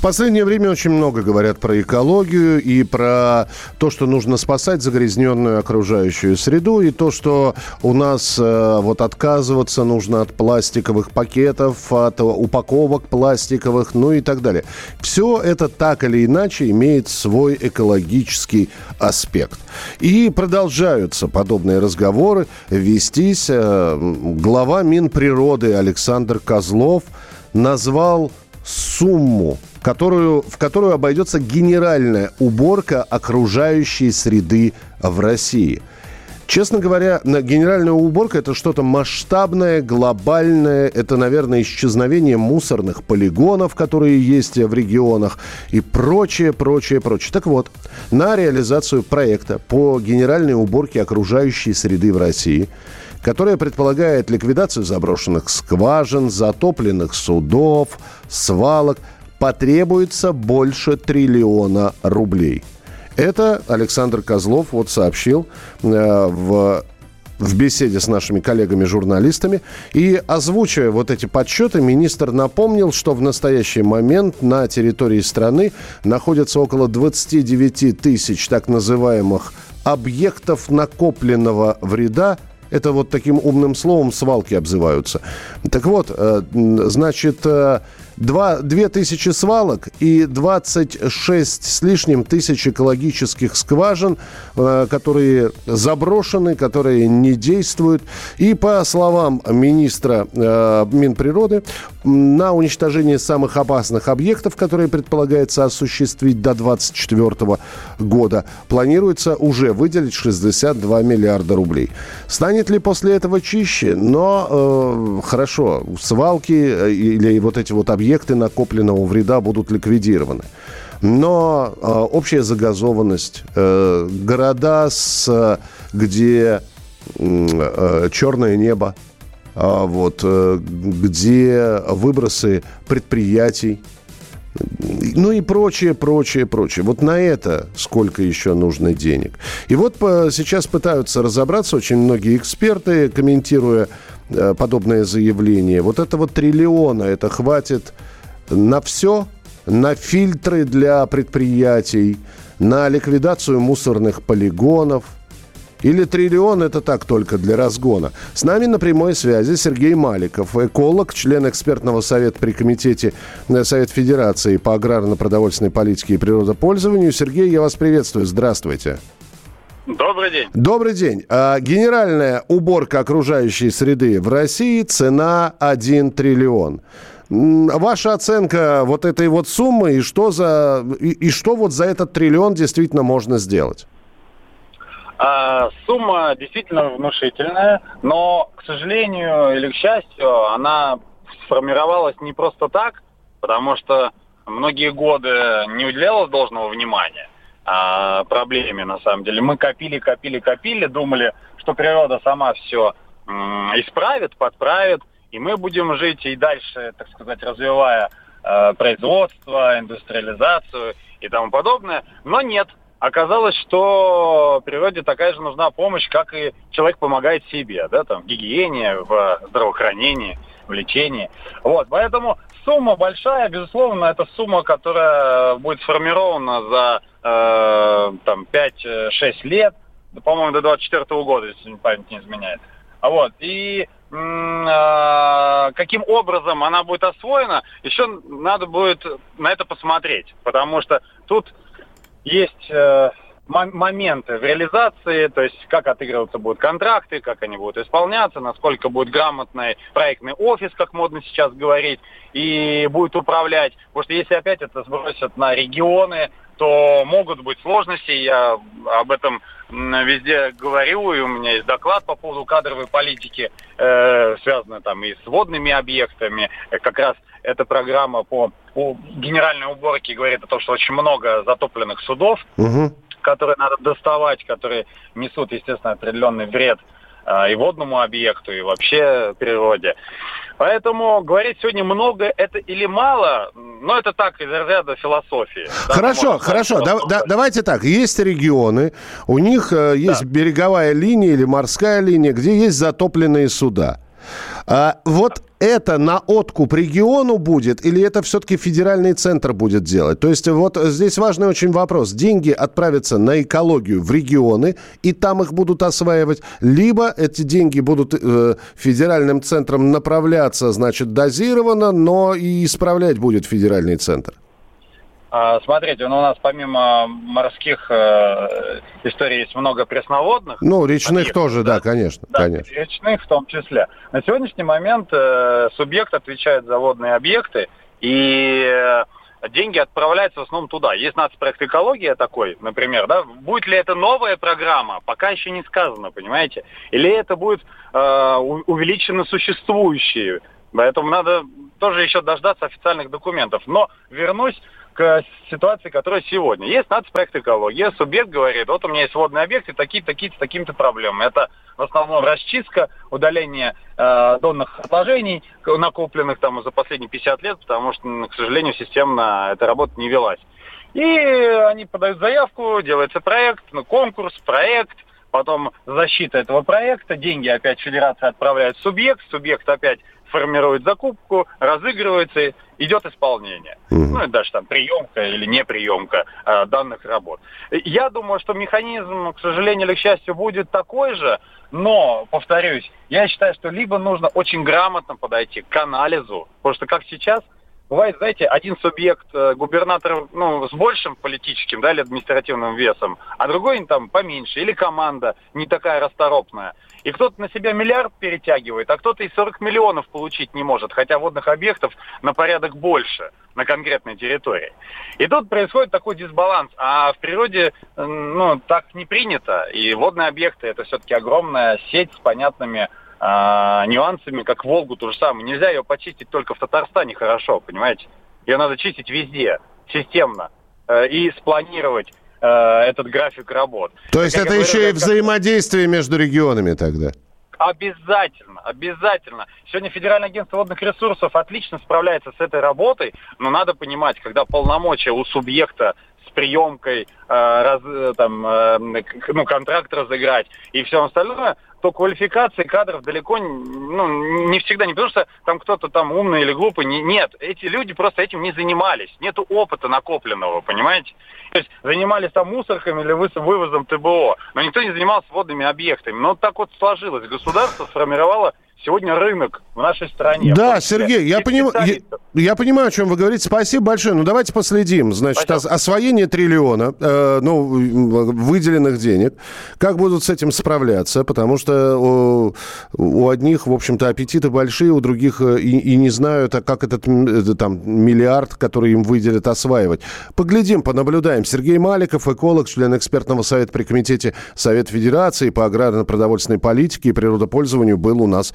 В последнее время очень много говорят про экологию и про то, что нужно спасать загрязненную окружающую среду, и то, что у нас э, вот отказываться нужно от пластиковых пакетов, от упаковок пластиковых, ну и так далее. Все это так или иначе имеет свой экологический аспект. И продолжаются подобные разговоры вестись. Э, глава Минприроды Александр Козлов назвал сумму которую, в которую обойдется генеральная уборка окружающей среды в России. Честно говоря, генеральная уборка это что-то масштабное, глобальное. Это, наверное, исчезновение мусорных полигонов, которые есть в регионах и прочее, прочее, прочее. Так вот, на реализацию проекта по генеральной уборке окружающей среды в России которая предполагает ликвидацию заброшенных скважин, затопленных судов, свалок – потребуется больше триллиона рублей. Это Александр Козлов вот сообщил э, в в беседе с нашими коллегами-журналистами. И озвучивая вот эти подсчеты, министр напомнил, что в настоящий момент на территории страны находятся около 29 тысяч так называемых объектов накопленного вреда это вот таким умным словом свалки обзываются. Так вот, э, значит, э, два, 2000 свалок и 26 с лишним тысяч экологических скважин, э, которые заброшены, которые не действуют. И по словам министра э, Минприроды, на уничтожение самых опасных объектов, которые предполагается осуществить до 2024 года, планируется уже выделить 62 миллиарда рублей. Станет ли после этого чище? Но э, хорошо, свалки э, или вот эти вот объекты накопленного вреда будут ликвидированы. Но э, общая загазованность, э, города, с, где э, черное небо, э, вот, э, где выбросы предприятий, ну и прочее, прочее, прочее. Вот на это сколько еще нужно денег. И вот сейчас пытаются разобраться очень многие эксперты, комментируя э, подобное заявление. Вот этого триллиона, это хватит на все, на фильтры для предприятий, на ликвидацию мусорных полигонов. Или триллион – это так только для разгона. С нами на прямой связи Сергей Маликов, эколог, член экспертного совета при Комитете э, Совет Федерации по аграрно-продовольственной политике и природопользованию. Сергей, я вас приветствую. Здравствуйте. Добрый день. Добрый день. А, генеральная уборка окружающей среды в России цена 1 триллион. Ваша оценка вот этой вот суммы и что, за, и, и что вот за этот триллион действительно можно сделать? А, сумма действительно внушительная, но, к сожалению или к счастью, она сформировалась не просто так, потому что многие годы не уделялось должного внимания а, проблеме на самом деле. Мы копили, копили, копили, думали, что природа сама все исправит, подправит, и мы будем жить и дальше, так сказать, развивая э, производство, индустриализацию и тому подобное. Но нет, оказалось, что природе такая же нужна помощь, как и человек помогает себе, да, там, в гигиене, в здравоохранении, в лечении. Вот, поэтому сумма большая, безусловно, это сумма, которая будет сформирована за э, там 5-6 лет, по-моему, до 24 года, если память не изменяет. А вот, и а, каким образом она будет освоена, еще надо будет на это посмотреть, потому что тут есть э, моменты в реализации, то есть как отыгрываться будут контракты, как они будут исполняться, насколько будет грамотный проектный офис, как модно сейчас говорить, и будет управлять. Потому что если опять это сбросят на регионы, то могут быть сложности. Я об этом везде говорю, и у меня есть доклад по поводу кадровой политики, э, связанной там и с водными объектами. Как раз эта программа по, по генеральной уборке говорит о том, что очень много затопленных судов, угу. которые надо доставать, которые несут, естественно, определенный вред и водному объекту, и вообще природе. Поэтому говорить сегодня много это или мало, но это так, из разряда философии. Хорошо, да, хорошо. Да, да, давайте так. Есть регионы, у них э, есть да. береговая линия или морская линия, где есть затопленные суда. А, вот это на откуп региону будет или это все-таки федеральный центр будет делать? То есть вот здесь важный очень вопрос. Деньги отправятся на экологию в регионы, и там их будут осваивать, либо эти деньги будут э, федеральным центром направляться, значит, дозированно, но и исправлять будет федеральный центр? А, смотрите, ну, у нас помимо морских э, историй есть много пресноводных. Ну, речных объектов, тоже, да, да конечно, да, конечно. Речных в том числе. На сегодняшний момент э, субъект отвечает за водные объекты, и э, деньги отправляются в основном туда. Есть нацпроект экология такой, например, да, будет ли это новая программа, пока еще не сказано, понимаете? Или это будет э, увеличено существующие. Поэтому надо тоже еще дождаться официальных документов. Но вернусь к ситуации, которая сегодня. Есть нацпроект экология, субъект говорит, вот у меня есть водные объекты, такие такие с такими-то проблемами. Это в основном расчистка, удаление э, донных отложений, накопленных там за последние 50 лет, потому что, к сожалению, системно эта работа не велась. И они подают заявку, делается проект, ну, конкурс, проект, потом защита этого проекта, деньги опять федерация отправляет в субъект, субъект опять формирует закупку, разыгрывается, идет исполнение. Mm-hmm. Ну и дальше там приемка или не приемка э, данных работ. Я думаю, что механизм, к сожалению или к счастью, будет такой же, но, повторюсь, я считаю, что либо нужно очень грамотно подойти к анализу, потому что как сейчас – бывает, знаете, один субъект, э, губернатор, ну, с большим политическим, да, или административным весом, а другой там поменьше, или команда не такая расторопная. И кто-то на себя миллиард перетягивает, а кто-то и 40 миллионов получить не может, хотя водных объектов на порядок больше на конкретной территории. И тут происходит такой дисбаланс. А в природе, ну, так не принято. И водные объекты это все-таки огромная сеть с понятными а, нюансами, как Волгу то же самое. Нельзя ее почистить только в Татарстане хорошо, понимаете? Ее надо чистить везде, системно, э, и спланировать э, этот график работ. То есть как это еще говорю, и взаимодействие как... между регионами тогда? Обязательно, обязательно. Сегодня Федеральное агентство водных ресурсов отлично справляется с этой работой, но надо понимать, когда полномочия у субъекта с приемкой, э, раз, э, там, э, ну, контракт разыграть и все остальное, то квалификации кадров далеко ну, не всегда, не потому что там кто-то там умный или глупый, не, нет, эти люди просто этим не занимались, нету опыта накопленного, понимаете? То есть занимались там мусорками или вывозом ТБО, но никто не занимался водными объектами. Но так вот сложилось, государство сформировало сегодня рынок в нашей стране. Да, Сергей, я, поним... я, я понимаю, о чем вы говорите. Спасибо большое. Ну, давайте последим. Значит, ос- освоение триллиона, э, ну, выделенных денег. Как будут с этим справляться? Потому что у, у одних, в общем-то, аппетиты большие, у других э, и, и не знают, а как этот э, там миллиард, который им выделят, осваивать. Поглядим, понаблюдаем. Сергей Маликов, эколог, член экспертного совета при комитете Совета Федерации по аграрно-продовольственной политике и природопользованию был у нас